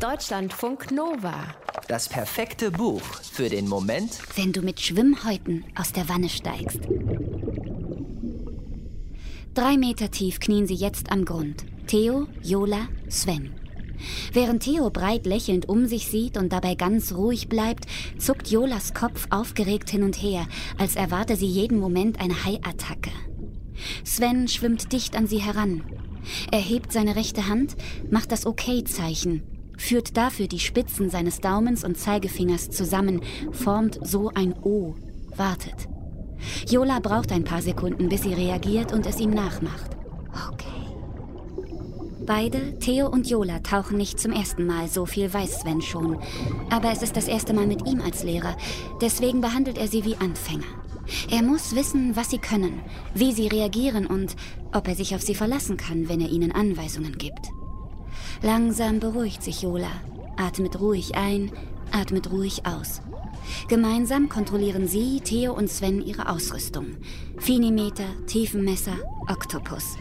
Deutschlandfunk Nova. Das perfekte Buch für den Moment, wenn du mit Schwimmhäuten aus der Wanne steigst. Drei Meter tief knien sie jetzt am Grund. Theo, Jola, Sven. Während Theo breit lächelnd um sich sieht und dabei ganz ruhig bleibt, zuckt Jolas Kopf aufgeregt hin und her, als erwarte sie jeden Moment eine Haiattacke. Sven schwimmt dicht an sie heran. Er hebt seine rechte Hand, macht das Okay-Zeichen, führt dafür die Spitzen seines Daumens und Zeigefingers zusammen, formt so ein O, wartet. Jola braucht ein paar Sekunden, bis sie reagiert und es ihm nachmacht. Okay. Beide, Theo und Jola, tauchen nicht zum ersten Mal, so viel weiß Sven schon. Aber es ist das erste Mal mit ihm als Lehrer, deswegen behandelt er sie wie Anfänger. Er muss wissen, was sie können, wie sie reagieren und ob er sich auf sie verlassen kann, wenn er ihnen Anweisungen gibt. Langsam beruhigt sich Jola, atmet ruhig ein, atmet ruhig aus. Gemeinsam kontrollieren sie, Theo und Sven ihre Ausrüstung. Finimeter, Tiefenmesser, Oktopus.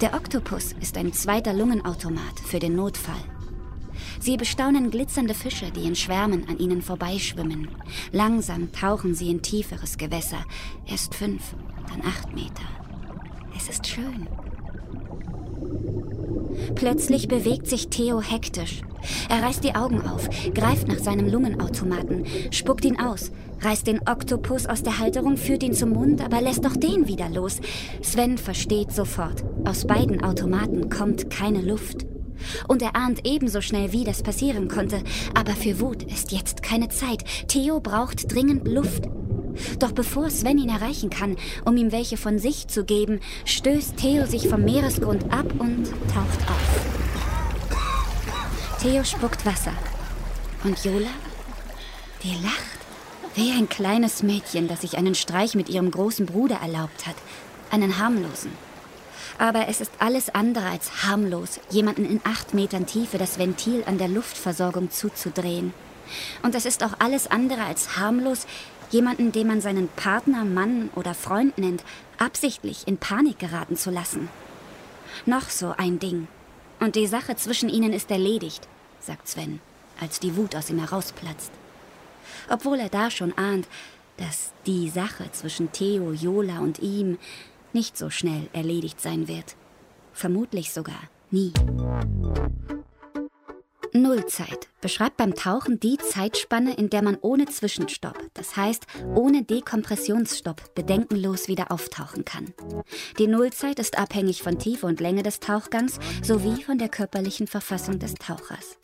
Der Oktopus ist ein zweiter Lungenautomat für den Notfall. Sie bestaunen glitzernde Fische, die in Schwärmen an ihnen vorbeischwimmen. Langsam tauchen sie in tieferes Gewässer. Erst fünf, dann acht Meter. Es ist schön. Plötzlich bewegt sich Theo hektisch. Er reißt die Augen auf, greift nach seinem Lungenautomaten, spuckt ihn aus, reißt den Oktopus aus der Halterung, führt ihn zum Mund, aber lässt doch den wieder los. Sven versteht sofort. Aus beiden Automaten kommt keine Luft. Und er ahnt ebenso schnell, wie das passieren konnte. Aber für Wut ist jetzt keine Zeit. Theo braucht dringend Luft. Doch bevor Sven ihn erreichen kann, um ihm welche von sich zu geben, stößt Theo sich vom Meeresgrund ab und taucht auf. Theo spuckt Wasser. Und Jola? Die lacht. Wie ein kleines Mädchen, das sich einen Streich mit ihrem großen Bruder erlaubt hat. Einen harmlosen. Aber es ist alles andere als harmlos, jemanden in acht Metern Tiefe das Ventil an der Luftversorgung zuzudrehen. Und es ist auch alles andere als harmlos, jemanden, den man seinen Partner, Mann oder Freund nennt, absichtlich in Panik geraten zu lassen. Noch so ein Ding. Und die Sache zwischen ihnen ist erledigt, sagt Sven, als die Wut aus ihm herausplatzt. Obwohl er da schon ahnt, dass die Sache zwischen Theo, Jola und ihm nicht so schnell erledigt sein wird. Vermutlich sogar nie. Nullzeit beschreibt beim Tauchen die Zeitspanne, in der man ohne Zwischenstopp, das heißt ohne Dekompressionsstopp, bedenkenlos wieder auftauchen kann. Die Nullzeit ist abhängig von Tiefe und Länge des Tauchgangs sowie von der körperlichen Verfassung des Tauchers.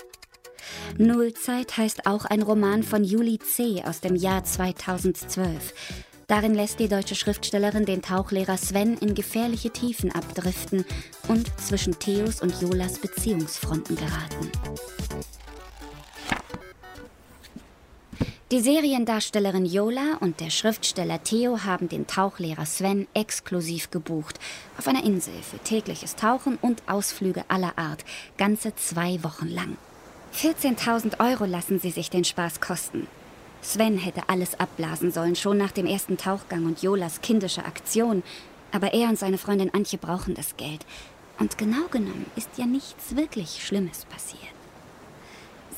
Nullzeit heißt auch ein Roman von Julie C. aus dem Jahr 2012. Darin lässt die deutsche Schriftstellerin den Tauchlehrer Sven in gefährliche Tiefen abdriften und zwischen Theos und Jolas Beziehungsfronten geraten. Die Seriendarstellerin Jola und der Schriftsteller Theo haben den Tauchlehrer Sven exklusiv gebucht. Auf einer Insel für tägliches Tauchen und Ausflüge aller Art. Ganze zwei Wochen lang. 14.000 Euro lassen sie sich den Spaß kosten. Sven hätte alles abblasen sollen, schon nach dem ersten Tauchgang und Jolas kindische Aktion. Aber er und seine Freundin Antje brauchen das Geld. Und genau genommen ist ja nichts wirklich Schlimmes passiert.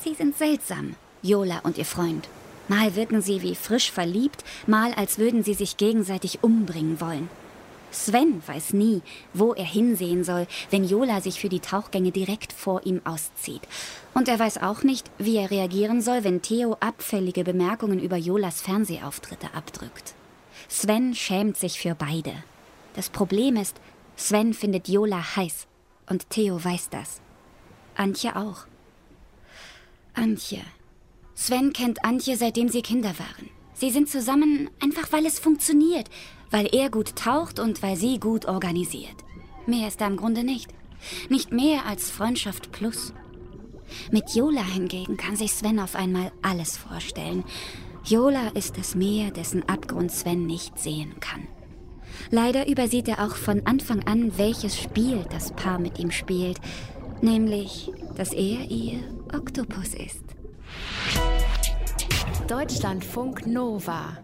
Sie sind seltsam, Jola und ihr Freund. Mal wirken sie wie frisch verliebt, mal als würden sie sich gegenseitig umbringen wollen. Sven weiß nie, wo er hinsehen soll, wenn Jola sich für die Tauchgänge direkt vor ihm auszieht. Und er weiß auch nicht, wie er reagieren soll, wenn Theo abfällige Bemerkungen über Jolas Fernsehauftritte abdrückt. Sven schämt sich für beide. Das Problem ist, Sven findet Jola heiß und Theo weiß das. Antje auch. Antje. Sven kennt Antje, seitdem sie Kinder waren. Sie sind zusammen einfach, weil es funktioniert, weil er gut taucht und weil sie gut organisiert. Mehr ist da im Grunde nicht. Nicht mehr als Freundschaft plus. Mit Jola hingegen kann sich Sven auf einmal alles vorstellen. Jola ist das Meer, dessen Abgrund Sven nicht sehen kann. Leider übersieht er auch von Anfang an, welches Spiel das Paar mit ihm spielt, nämlich, dass er ihr Oktopus ist. Deutschlandfunk Nova